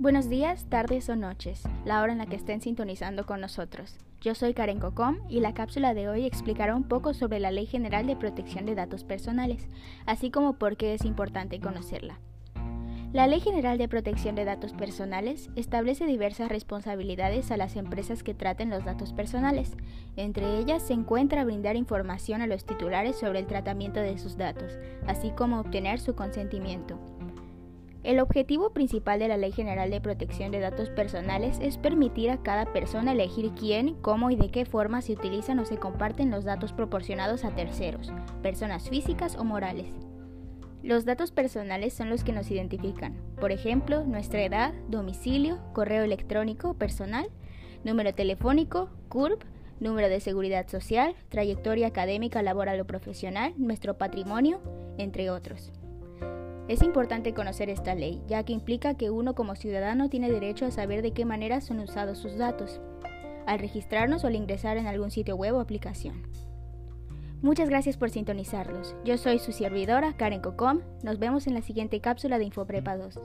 Buenos días, tardes o noches, la hora en la que estén sintonizando con nosotros. Yo soy Karen Cocom y la cápsula de hoy explicará un poco sobre la Ley General de Protección de Datos Personales, así como por qué es importante conocerla. La Ley General de Protección de Datos Personales establece diversas responsabilidades a las empresas que traten los datos personales. Entre ellas se encuentra brindar información a los titulares sobre el tratamiento de sus datos, así como obtener su consentimiento. El objetivo principal de la Ley General de Protección de Datos Personales es permitir a cada persona elegir quién, cómo y de qué forma se utilizan o se comparten los datos proporcionados a terceros, personas físicas o morales. Los datos personales son los que nos identifican, por ejemplo, nuestra edad, domicilio, correo electrónico personal, número telefónico, CURP, número de seguridad social, trayectoria académica, laboral o profesional, nuestro patrimonio, entre otros. Es importante conocer esta ley, ya que implica que uno como ciudadano tiene derecho a saber de qué manera son usados sus datos, al registrarnos o al ingresar en algún sitio web o aplicación. Muchas gracias por sintonizarlos. Yo soy su servidora, Karen Cocom. Nos vemos en la siguiente cápsula de Infoprepa 2.